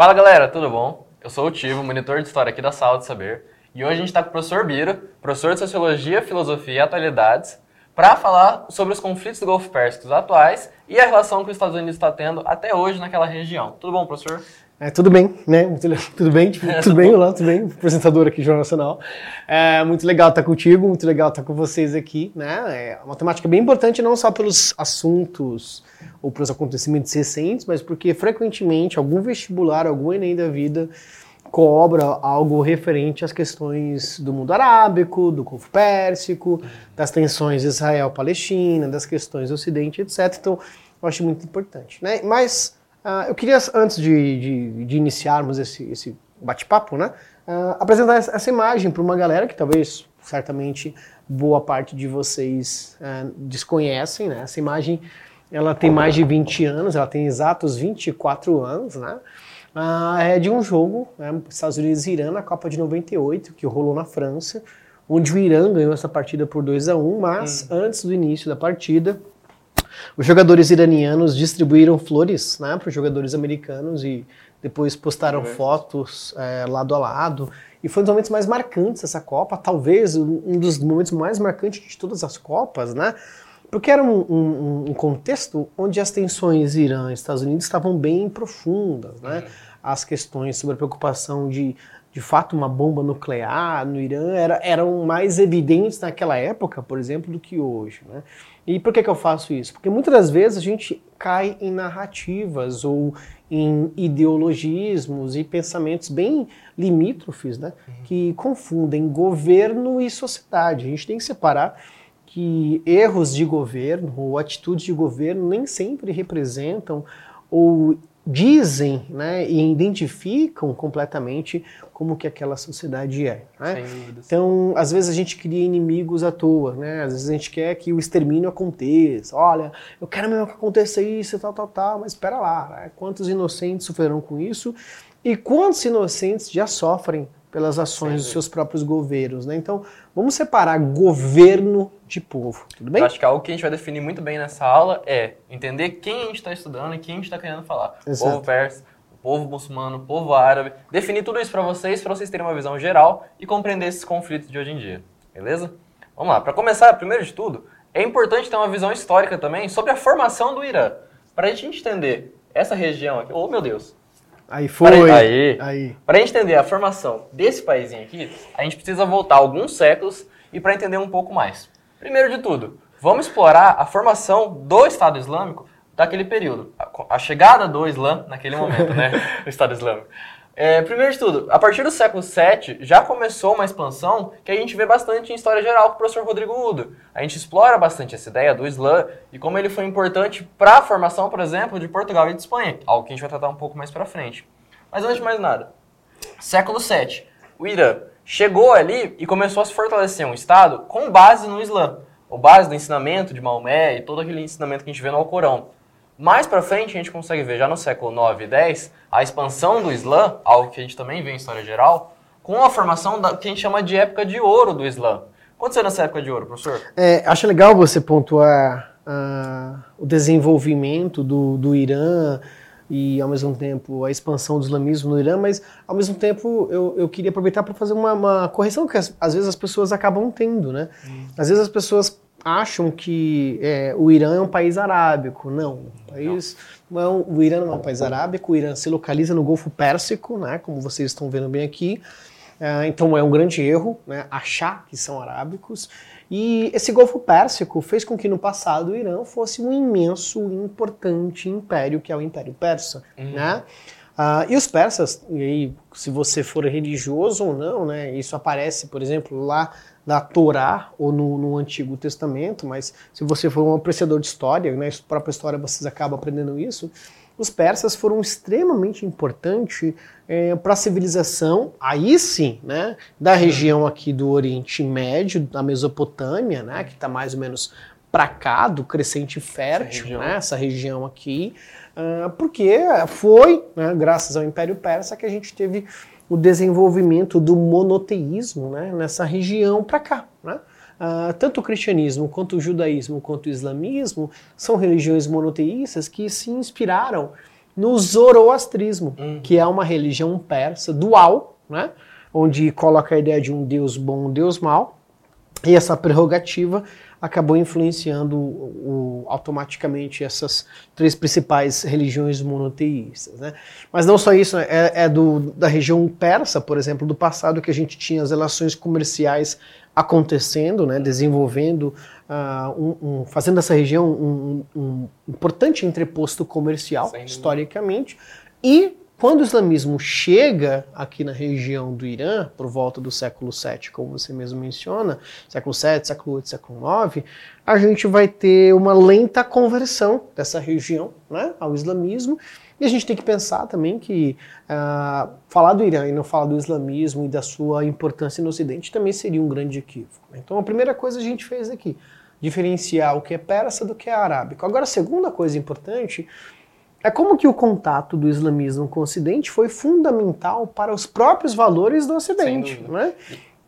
Fala galera, tudo bom? Eu sou o Tivo, monitor de história aqui da Sala de Saber, e hoje a gente está com o professor Biro, professor de Sociologia, Filosofia e Atualidades, para falar sobre os conflitos do Golfo Pérsico atuais e a relação que os Estados Unidos está tendo até hoje naquela região. Tudo bom, professor? É, tudo bem, né? Muito, tudo bem, tipo, tudo bem, olá, tudo bem, apresentador aqui do Jornal Nacional. É muito legal estar contigo, muito legal estar com vocês aqui, né? É uma temática bem importante não só pelos assuntos ou pelos acontecimentos recentes, mas porque frequentemente algum vestibular, algum Enem da vida cobra algo referente às questões do mundo arábico, do Golfo Pérsico, das tensões Israel-Palestina, das questões do Ocidente, etc. Então, eu acho muito importante, né? Mas Uh, eu queria, antes de, de, de iniciarmos esse, esse bate-papo, né, uh, apresentar essa imagem para uma galera que talvez, certamente, boa parte de vocês uh, desconhecem. Né? Essa imagem ela tem mais de 20 anos, ela tem exatos 24 anos. Né? é de um jogo, né, Estados Unidos e Irã, na Copa de 98, que rolou na França, onde o Irã ganhou essa partida por 2 a 1 mas hum. antes do início da partida, os jogadores iranianos distribuíram flores né, para os jogadores americanos e depois postaram fotos é, lado a lado. E foi um dos momentos mais marcantes dessa Copa, talvez um dos momentos mais marcantes de todas as Copas, né? Porque era um, um, um contexto onde as tensões Irã e Estados Unidos estavam bem profundas, né? Uhum. As questões sobre a preocupação de de fato uma bomba nuclear no Irã era, eram mais evidentes naquela época, por exemplo, do que hoje. Né? E por que, que eu faço isso? Porque muitas das vezes a gente cai em narrativas ou em ideologismos e pensamentos bem limítrofes, né? Uhum. que confundem governo e sociedade. A gente tem que separar que erros de governo ou atitudes de governo nem sempre representam ou dizem né, e identificam completamente como que aquela sociedade é. Né? Então, às vezes a gente cria inimigos à toa, né? às vezes a gente quer que o extermínio aconteça. Olha, eu quero mesmo que aconteça isso e tal, tal, tal, mas espera lá, né? quantos inocentes sofrerão com isso e quantos inocentes já sofrem pelas ações Sim. dos seus próprios governos. Né? Então, vamos separar governo de povo, tudo bem? Eu acho que algo que a gente vai definir muito bem nessa aula é entender quem a gente está estudando e quem a gente está querendo falar. Exato. O povo persa, o povo muçulmano, o povo árabe. Definir tudo isso para vocês, para vocês terem uma visão geral e compreender esses conflitos de hoje em dia. Beleza? Vamos lá. Para começar, primeiro de tudo, é importante ter uma visão histórica também sobre a formação do Irã. Para a gente entender essa região aqui. Oh, meu Deus! Aí foi. Aí. aí. Para entender a formação desse país aqui, a gente precisa voltar alguns séculos e para entender um pouco mais. Primeiro de tudo, vamos explorar a formação do Estado Islâmico daquele período. A, a chegada do Islã naquele momento, né? o Estado Islâmico. É, primeiro de tudo, a partir do século VII já começou uma expansão que a gente vê bastante em história geral com o professor Rodrigo Udo. A gente explora bastante essa ideia do Islã e como ele foi importante para a formação, por exemplo, de Portugal e de Espanha, algo que a gente vai tratar um pouco mais para frente. Mas antes de mais nada, século VII, o Irã chegou ali e começou a se fortalecer um Estado com base no Islã, ou base no ensinamento de Maomé e todo aquele ensinamento que a gente vê no Alcorão. Mais para frente, a gente consegue ver já no século 9 e 10 a expansão do Islã, algo que a gente também vê em história geral, com a formação da que a gente chama de época de ouro do Islã. Aconteceu nessa época de ouro, professor? É, acho legal você pontuar uh, o desenvolvimento do, do Irã e, ao mesmo tempo, a expansão do islamismo no Irã, mas, ao mesmo tempo, eu, eu queria aproveitar para fazer uma, uma, correção que, às, às, vezes, as pessoas acabam tendo, né? Hum. Às vezes, as pessoas acham que é, o Irã é um país arábico. Não, o, país, não. não. o Irã não é um país arábico, o Irã se localiza no Golfo Pérsico, né, como vocês estão vendo bem aqui. É, então é um grande erro né, achar que são arábicos. E esse Golfo Pérsico fez com que no passado o Irã fosse um imenso e importante império, que é o Império Persa. Uhum. Né? Uh, e os persas, e aí, se você for religioso ou não, né, isso aparece, por exemplo, lá na Torá ou no, no, Antigo Testamento, mas se você for um apreciador de história, né, própria história vocês acabam aprendendo isso, os persas foram extremamente importantes é, para a civilização, aí sim, né, da região aqui do Oriente Médio, da Mesopotâmia, né, que está mais ou menos para cá, do crescente fértil, essa região, né, essa região aqui, uh, porque foi, né, graças ao Império Persa, que a gente teve o desenvolvimento do monoteísmo né, nessa região para cá. Né? Uh, tanto o cristianismo, quanto o judaísmo, quanto o islamismo são religiões monoteístas que se inspiraram no zoroastrismo, uhum. que é uma religião persa dual, né? onde coloca a ideia de um Deus bom, um Deus mau, e essa prerrogativa acabou influenciando o, o, automaticamente essas três principais religiões monoteístas. Né? Mas não só isso, é, é do, da região persa, por exemplo, do passado que a gente tinha as relações comerciais acontecendo, né, desenvolvendo, uh, um, um, fazendo essa região um, um importante entreposto comercial, historicamente, e quando o islamismo chega aqui na região do Irã, por volta do século VII, como você mesmo menciona, século VII, século VIII, século IX, a gente vai ter uma lenta conversão dessa região né, ao islamismo. E a gente tem que pensar também que uh, falar do Irã e não falar do islamismo e da sua importância no Ocidente também seria um grande equívoco. Então a primeira coisa a gente fez aqui, diferenciar o que é persa do que é arábico. Agora a segunda coisa importante é como que o contato do islamismo com o Ocidente foi fundamental para os próprios valores do Ocidente. Né?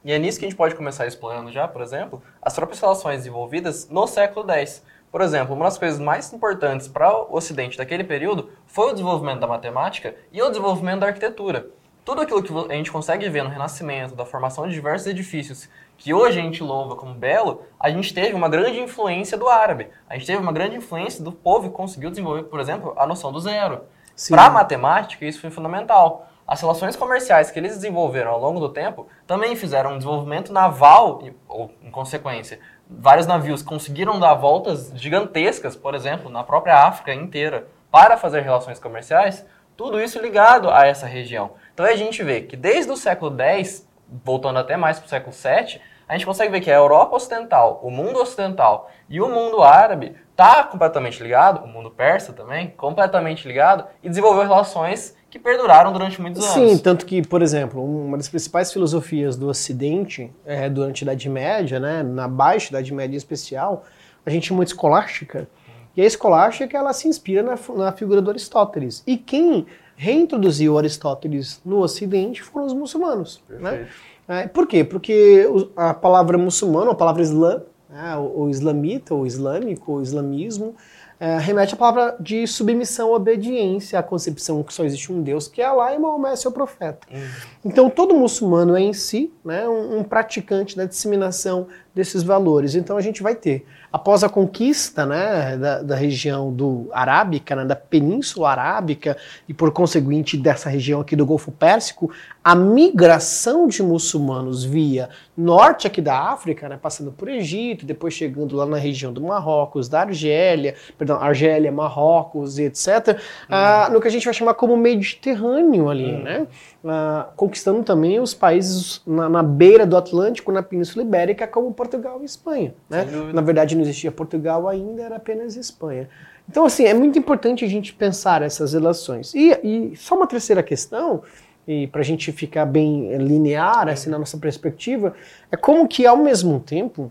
E é nisso que a gente pode começar explorando já, por exemplo, as próprias relações desenvolvidas no século X. Por exemplo, uma das coisas mais importantes para o Ocidente daquele período foi o desenvolvimento da matemática e o desenvolvimento da arquitetura. Tudo aquilo que a gente consegue ver no Renascimento, da formação de diversos edifícios que hoje a gente louva como belo, a gente teve uma grande influência do árabe. A gente teve uma grande influência do povo que conseguiu desenvolver, por exemplo, a noção do zero. Para a matemática, isso foi fundamental. As relações comerciais que eles desenvolveram ao longo do tempo também fizeram um desenvolvimento naval, ou em consequência, vários navios conseguiram dar voltas gigantescas, por exemplo, na própria África inteira, para fazer relações comerciais, tudo isso ligado a essa região. Então a gente vê que desde o século X, voltando até mais para o século VII, a gente consegue ver que a Europa Ocidental, o mundo ocidental e o mundo árabe está completamente ligado, o mundo persa também, completamente ligado, e desenvolveu relações que perduraram durante muitos anos. Sim, tanto que, por exemplo, uma das principais filosofias do Ocidente é, durante a Idade Média, né, na Baixa Idade Média em especial, a gente chama de escolástica, e a escolástica ela se inspira na, na figura do Aristóteles. E quem reintroduziu Aristóteles no Ocidente foram os muçulmanos. Né? Perfeito. Né? É, por quê? Porque a palavra muçulmano, a palavra islã, né, islamita, o islâmico, o islamismo, é, remete à palavra de submissão, obediência, à concepção que só existe um Deus, que é Allah e Maomé é seu profeta. Uhum. Então, todo muçulmano é em si né, um, um praticante da disseminação desses valores. Então, a gente vai ter, após a conquista né, da, da região do Arábica, né, da Península Arábica, e por conseguinte dessa região aqui do Golfo Pérsico, a migração de muçulmanos via norte aqui da África, né, passando por Egito, depois chegando lá na região do Marrocos, da Argélia, perdão, Argélia, Marrocos e etc., uhum. ah, no que a gente vai chamar como Mediterrâneo ali, uhum. né? Ah, conquistando também os países na, na, beira do Atlântico, na Península Ibérica, como Portugal e Espanha. Né? Na verdade, não existia Portugal ainda, era apenas Espanha. Então, assim, é muito importante a gente pensar essas relações. E, e só uma terceira questão e para a gente ficar bem linear assim na nossa perspectiva, é como que ao mesmo tempo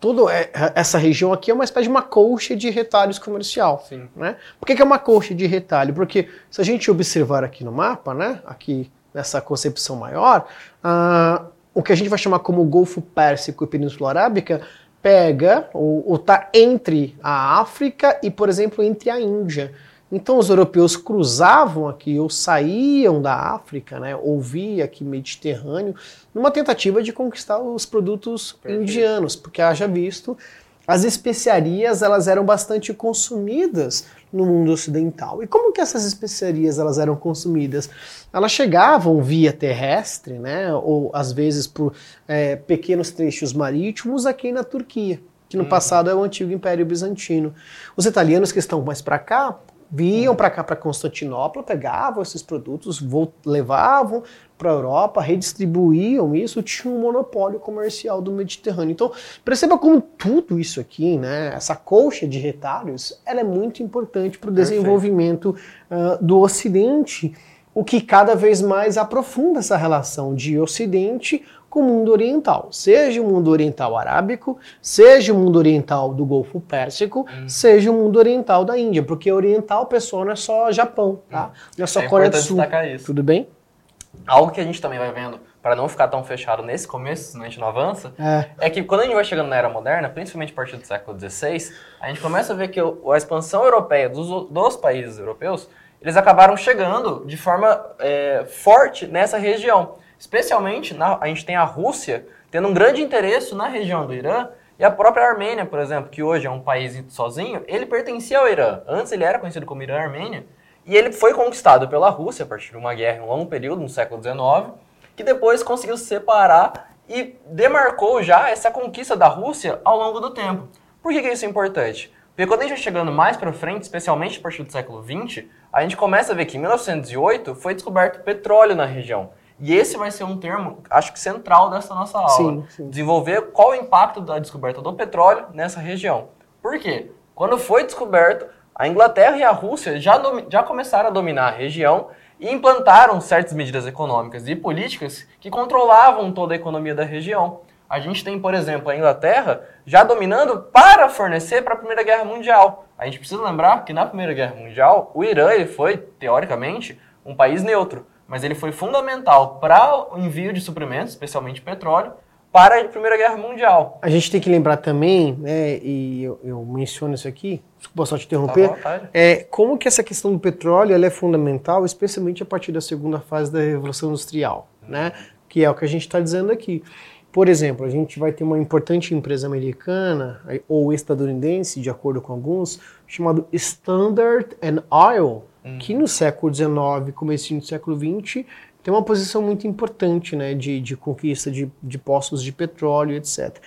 toda é, essa região aqui é uma espécie de uma colcha de retalhos comercial. Sim. Né? Por que, que é uma colcha de retalho? Porque se a gente observar aqui no mapa, né, aqui nessa concepção maior, uh, o que a gente vai chamar como Golfo Pérsico e Península Arábica pega ou está entre a África e, por exemplo, entre a Índia. Então os europeus cruzavam aqui ou saíam da África, né, ou via aqui Mediterrâneo, numa tentativa de conquistar os produtos Perfeito. indianos, porque haja visto as especiarias elas eram bastante consumidas no mundo ocidental. E como que essas especiarias elas eram consumidas? Elas chegavam via terrestre, né, ou às vezes por é, pequenos trechos marítimos aqui na Turquia que no uhum. passado é o antigo Império Bizantino. Os italianos que estão mais para cá vinham para cá, para Constantinopla, pegavam esses produtos, levavam para a Europa, redistribuíam isso, tinha um monopólio comercial do Mediterrâneo. Então, perceba como tudo isso aqui, né, essa colcha de retalhos, ela é muito importante para o desenvolvimento uh, do Ocidente, o que cada vez mais aprofunda essa relação de Ocidente com o mundo oriental, seja o mundo oriental arábico, seja o mundo oriental do Golfo Pérsico, hum. seja o mundo oriental da Índia, porque oriental, pessoal, não é só Japão, tá? Hum. Não é só é Coreia do Sul. Isso. Tudo bem? Algo que a gente também vai vendo, para não ficar tão fechado nesse começo, senão a gente não avança, é. é. que quando a gente vai chegando na Era Moderna, principalmente a partir do século XVI, a gente começa a ver que a expansão europeia dos, dos países europeus eles acabaram chegando de forma é, forte nessa região. Especialmente, na, a gente tem a Rússia tendo um grande interesse na região do Irã e a própria Armênia, por exemplo, que hoje é um país sozinho, ele pertencia ao Irã. Antes ele era conhecido como Irã Armênia e ele foi conquistado pela Rússia a partir de uma guerra em um longo período, no século XIX, que depois conseguiu se separar e demarcou já essa conquista da Rússia ao longo do tempo. Por que, que isso é importante? Porque quando a gente vai chegando mais para frente, especialmente a partir do século XX, a gente começa a ver que em 1908 foi descoberto petróleo na região. E esse vai ser um termo, acho que central dessa nossa aula. Sim, sim. Desenvolver qual o impacto da descoberta do petróleo nessa região. Por quê? Quando foi descoberto, a Inglaterra e a Rússia já, já começaram a dominar a região e implantaram certas medidas econômicas e políticas que controlavam toda a economia da região. A gente tem, por exemplo, a Inglaterra já dominando para fornecer para a Primeira Guerra Mundial. A gente precisa lembrar que na Primeira Guerra Mundial, o Irã ele foi, teoricamente, um país neutro, mas ele foi fundamental para o envio de suprimentos, especialmente petróleo, para a Primeira Guerra Mundial. A gente tem que lembrar também, né, e eu, eu menciono isso aqui, desculpa só te interromper, tá é, como que essa questão do petróleo é fundamental, especialmente a partir da segunda fase da Revolução Industrial, né, que é o que a gente está dizendo aqui. Por exemplo, a gente vai ter uma importante empresa americana ou estadunidense, de acordo com alguns, chamado Standard and Oil, hum. que no século XIX, começo do século XX, tem uma posição muito importante né, de, de conquista de, de postos de petróleo, etc.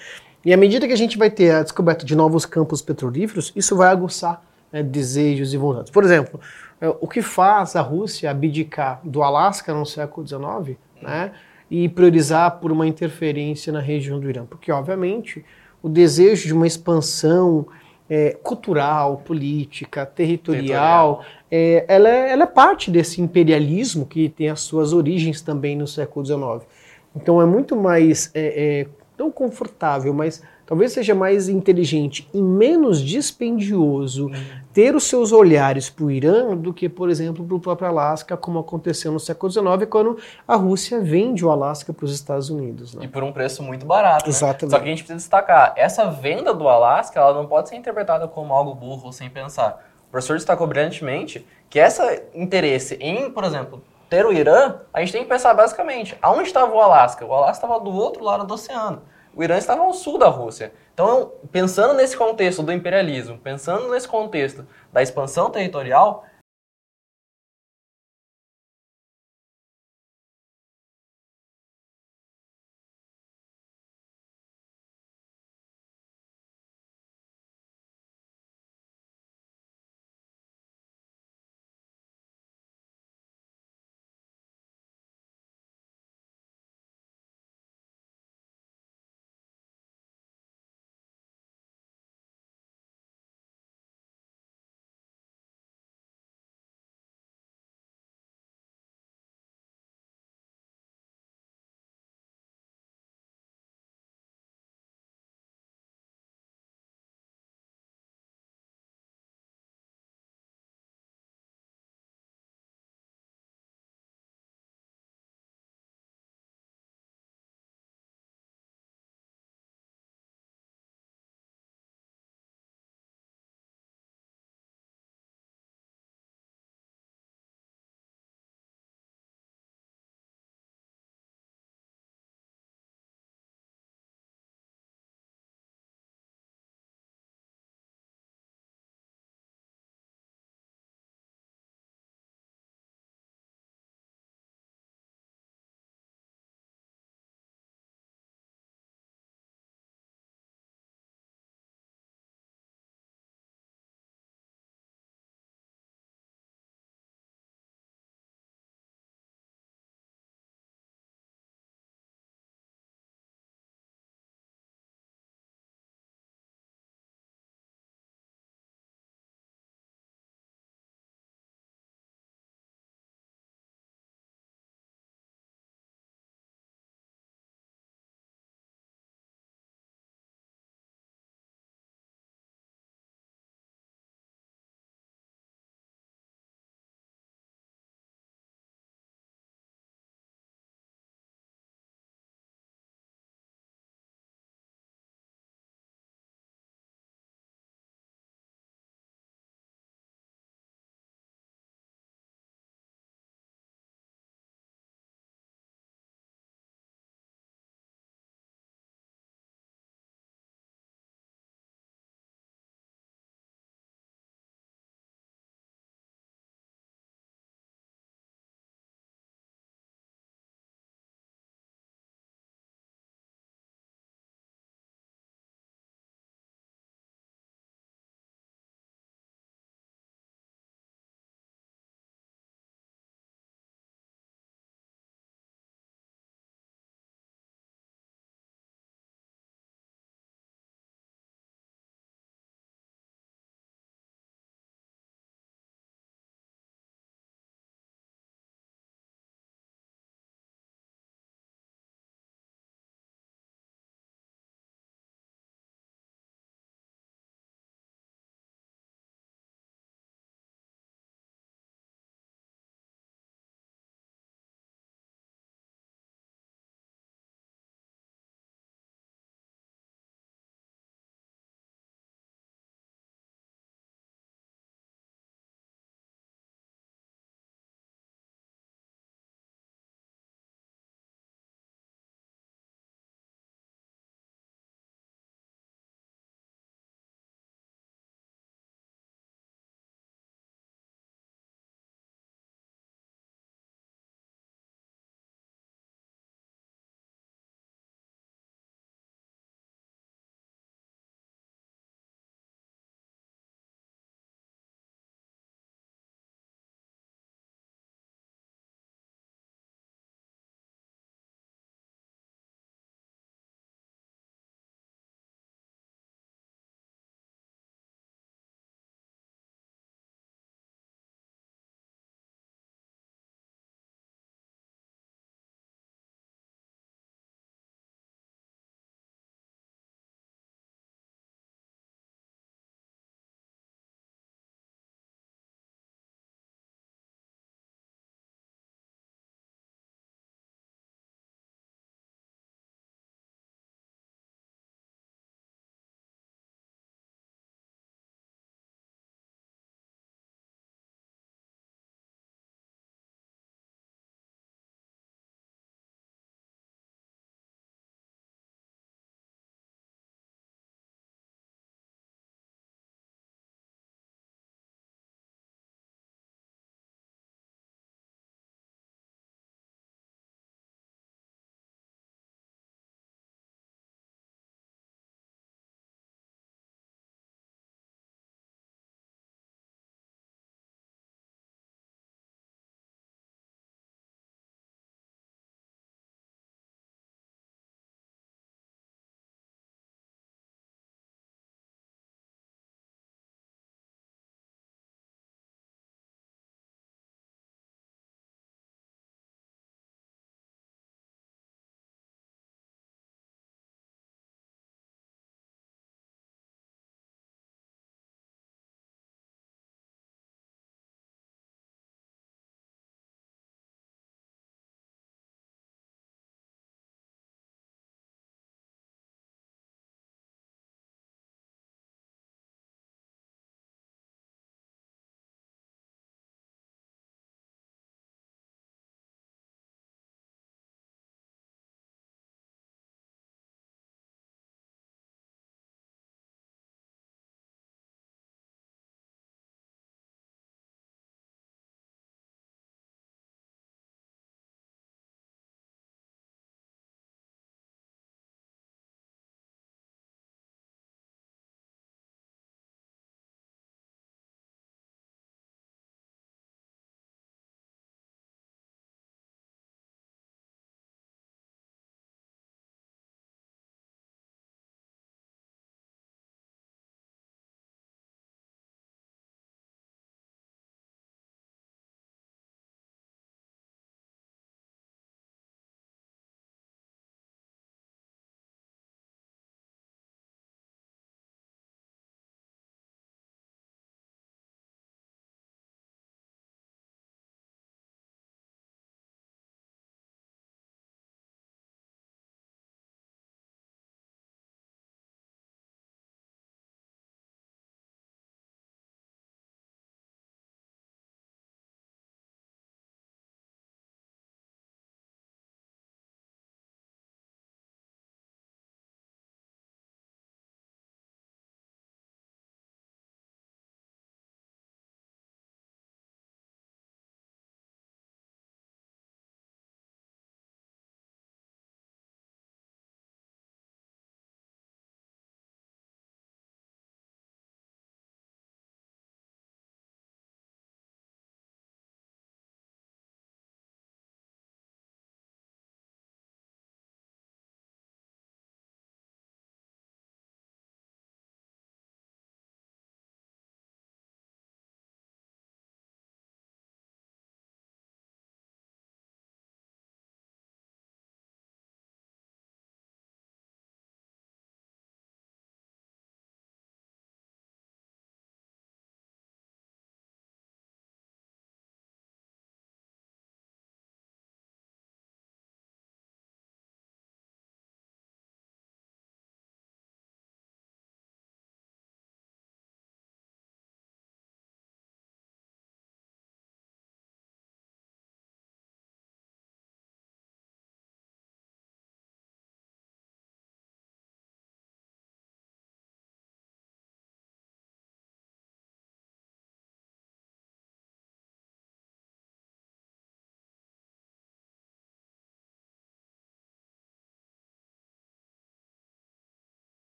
E à medida que a gente vai ter a descoberta de novos campos petrolíferos, isso vai aguçar né, desejos e vontades. Por exemplo, é, o que faz a Rússia abdicar do Alasca no século XIX, né? e priorizar por uma interferência na região do Irã. Porque, obviamente, o desejo de uma expansão é, cultural, política, territorial, territorial. É, ela, é, ela é parte desse imperialismo que tem as suas origens também no século XIX. Então é muito mais, é, é não confortável, mas talvez seja mais inteligente e menos dispendioso ter os seus olhares para o Irã do que, por exemplo, para o próprio Alasca, como aconteceu no século XIX, quando a Rússia vende o Alasca para os Estados Unidos. Né? E por um preço muito barato. Né? Exatamente. Só que a gente precisa destacar, essa venda do Alasca ela não pode ser interpretada como algo burro sem pensar. O professor destacou brilhantemente que esse interesse em, por exemplo, ter o Irã, a gente tem que pensar basicamente, aonde estava o Alasca? O Alasca estava do outro lado do oceano o Irã estava ao sul da Rússia. Então, pensando nesse contexto do imperialismo, pensando nesse contexto da expansão territorial,